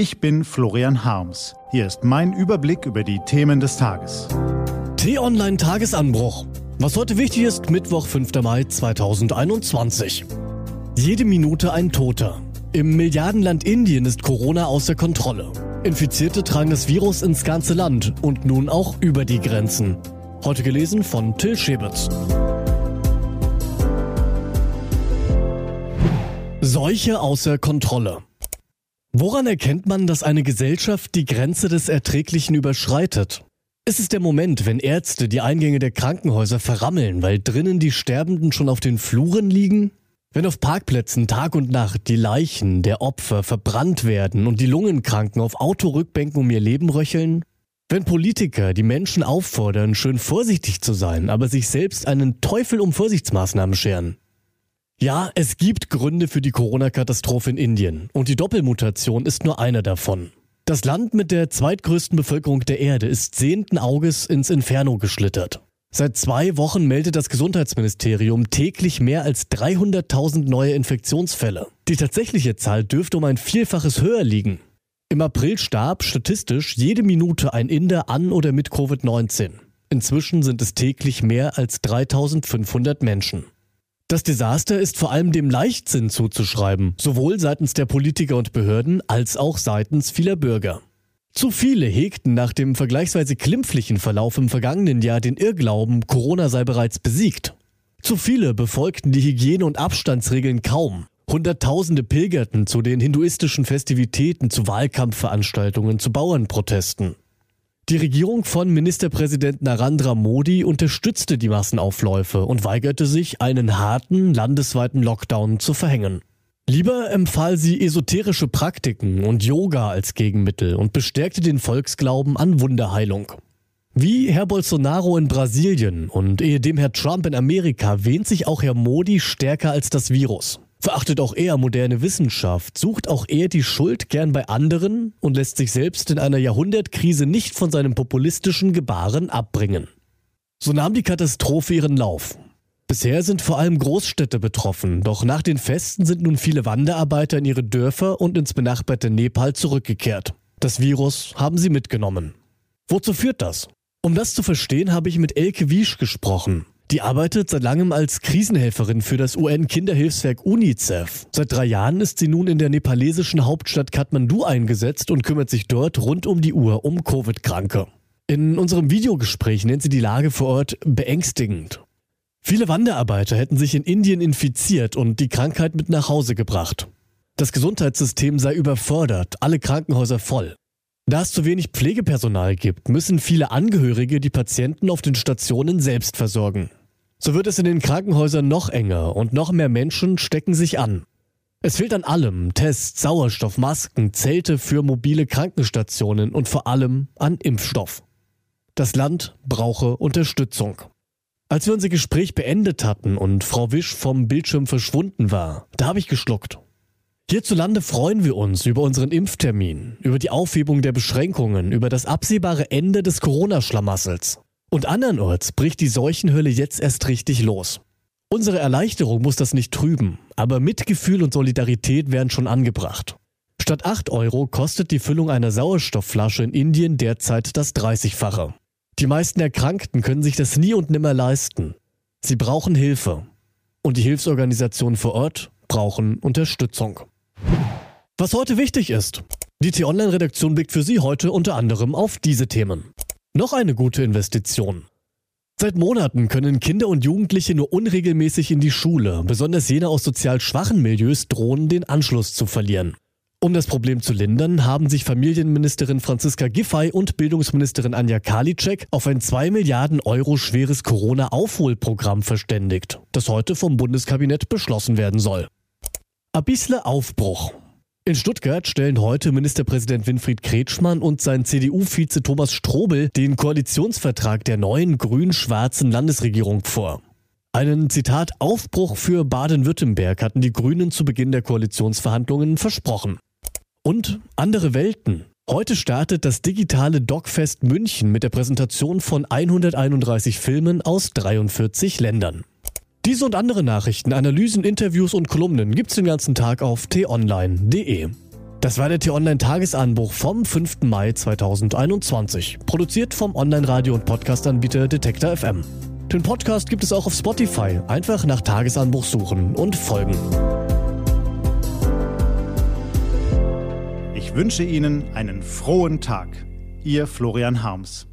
Ich bin Florian Harms. Hier ist mein Überblick über die Themen des Tages. T-Online Tagesanbruch. Was heute wichtig ist, Mittwoch, 5. Mai 2021. Jede Minute ein Toter. Im Milliardenland Indien ist Corona außer Kontrolle. Infizierte tragen das Virus ins ganze Land und nun auch über die Grenzen. Heute gelesen von Till Schäbitz. Seuche außer Kontrolle. Woran erkennt man, dass eine Gesellschaft die Grenze des Erträglichen überschreitet? Es ist der Moment, wenn Ärzte die Eingänge der Krankenhäuser verrammeln, weil drinnen die Sterbenden schon auf den Fluren liegen? Wenn auf Parkplätzen Tag und Nacht die Leichen der Opfer verbrannt werden und die Lungenkranken auf Autorückbänken um ihr Leben röcheln? Wenn Politiker die Menschen auffordern, schön vorsichtig zu sein, aber sich selbst einen Teufel um Vorsichtsmaßnahmen scheren? Ja, es gibt Gründe für die Corona-Katastrophe in Indien und die Doppelmutation ist nur einer davon. Das Land mit der zweitgrößten Bevölkerung der Erde ist sehenden Auges ins Inferno geschlittert. Seit zwei Wochen meldet das Gesundheitsministerium täglich mehr als 300.000 neue Infektionsfälle. Die tatsächliche Zahl dürfte um ein Vielfaches höher liegen. Im April starb statistisch jede Minute ein Inder an oder mit Covid-19. Inzwischen sind es täglich mehr als 3500 Menschen. Das Desaster ist vor allem dem Leichtsinn zuzuschreiben, sowohl seitens der Politiker und Behörden als auch seitens vieler Bürger. Zu viele hegten nach dem vergleichsweise klimpflichen Verlauf im vergangenen Jahr den Irrglauben, Corona sei bereits besiegt. Zu viele befolgten die Hygiene- und Abstandsregeln kaum. Hunderttausende pilgerten zu den hinduistischen Festivitäten, zu Wahlkampfveranstaltungen, zu Bauernprotesten. Die Regierung von Ministerpräsident Narendra Modi unterstützte die Massenaufläufe und weigerte sich, einen harten landesweiten Lockdown zu verhängen. Lieber empfahl sie esoterische Praktiken und Yoga als Gegenmittel und bestärkte den Volksglauben an Wunderheilung. Wie Herr Bolsonaro in Brasilien und ehedem Herr Trump in Amerika wähnt sich auch Herr Modi stärker als das Virus. Verachtet auch er moderne Wissenschaft, sucht auch er die Schuld gern bei anderen und lässt sich selbst in einer Jahrhundertkrise nicht von seinem populistischen Gebaren abbringen. So nahm die Katastrophe ihren Lauf. Bisher sind vor allem Großstädte betroffen, doch nach den Festen sind nun viele Wanderarbeiter in ihre Dörfer und ins benachbarte Nepal zurückgekehrt. Das Virus haben sie mitgenommen. Wozu führt das? Um das zu verstehen, habe ich mit Elke Wiesch gesprochen. Die arbeitet seit langem als Krisenhelferin für das UN-Kinderhilfswerk UNICEF. Seit drei Jahren ist sie nun in der nepalesischen Hauptstadt Kathmandu eingesetzt und kümmert sich dort rund um die Uhr um Covid-Kranke. In unserem Videogespräch nennt sie die Lage vor Ort beängstigend. Viele Wanderarbeiter hätten sich in Indien infiziert und die Krankheit mit nach Hause gebracht. Das Gesundheitssystem sei überfordert, alle Krankenhäuser voll. Da es zu wenig Pflegepersonal gibt, müssen viele Angehörige die Patienten auf den Stationen selbst versorgen. So wird es in den Krankenhäusern noch enger und noch mehr Menschen stecken sich an. Es fehlt an allem, Tests, Sauerstoff, Masken, Zelte für mobile Krankenstationen und vor allem an Impfstoff. Das Land brauche Unterstützung. Als wir unser Gespräch beendet hatten und Frau Wisch vom Bildschirm verschwunden war, da habe ich geschluckt. Hierzulande freuen wir uns über unseren Impftermin, über die Aufhebung der Beschränkungen, über das absehbare Ende des Corona-Schlamassels. Und andernorts bricht die Seuchenhölle jetzt erst richtig los. Unsere Erleichterung muss das nicht trüben, aber Mitgefühl und Solidarität werden schon angebracht. Statt 8 Euro kostet die Füllung einer Sauerstoffflasche in Indien derzeit das 30-fache. Die meisten Erkrankten können sich das nie und nimmer leisten. Sie brauchen Hilfe. Und die Hilfsorganisationen vor Ort brauchen Unterstützung. Was heute wichtig ist. Die T-Online-Redaktion blickt für Sie heute unter anderem auf diese Themen. Noch eine gute Investition. Seit Monaten können Kinder und Jugendliche nur unregelmäßig in die Schule, besonders jene aus sozial schwachen Milieus drohen, den Anschluss zu verlieren. Um das Problem zu lindern, haben sich Familienministerin Franziska Giffey und Bildungsministerin Anja Karliczek auf ein 2 Milliarden Euro schweres Corona-Aufholprogramm verständigt, das heute vom Bundeskabinett beschlossen werden soll. Abisle Aufbruch. In Stuttgart stellen heute Ministerpräsident Winfried Kretschmann und sein CDU-Vize Thomas Strobel den Koalitionsvertrag der neuen grün-schwarzen Landesregierung vor. Einen Zitat Aufbruch für Baden-Württemberg hatten die Grünen zu Beginn der Koalitionsverhandlungen versprochen. Und andere Welten. Heute startet das digitale Dogfest München mit der Präsentation von 131 Filmen aus 43 Ländern. Diese und andere Nachrichten, Analysen, Interviews und Kolumnen gibt's den ganzen Tag auf t-online.de. Das war der T-Online-Tagesanbruch vom 5. Mai 2021. Produziert vom Online-Radio- und Podcast-Anbieter Detektor FM. Den Podcast gibt es auch auf Spotify. Einfach nach Tagesanbruch suchen und folgen. Ich wünsche Ihnen einen frohen Tag. Ihr Florian Harms.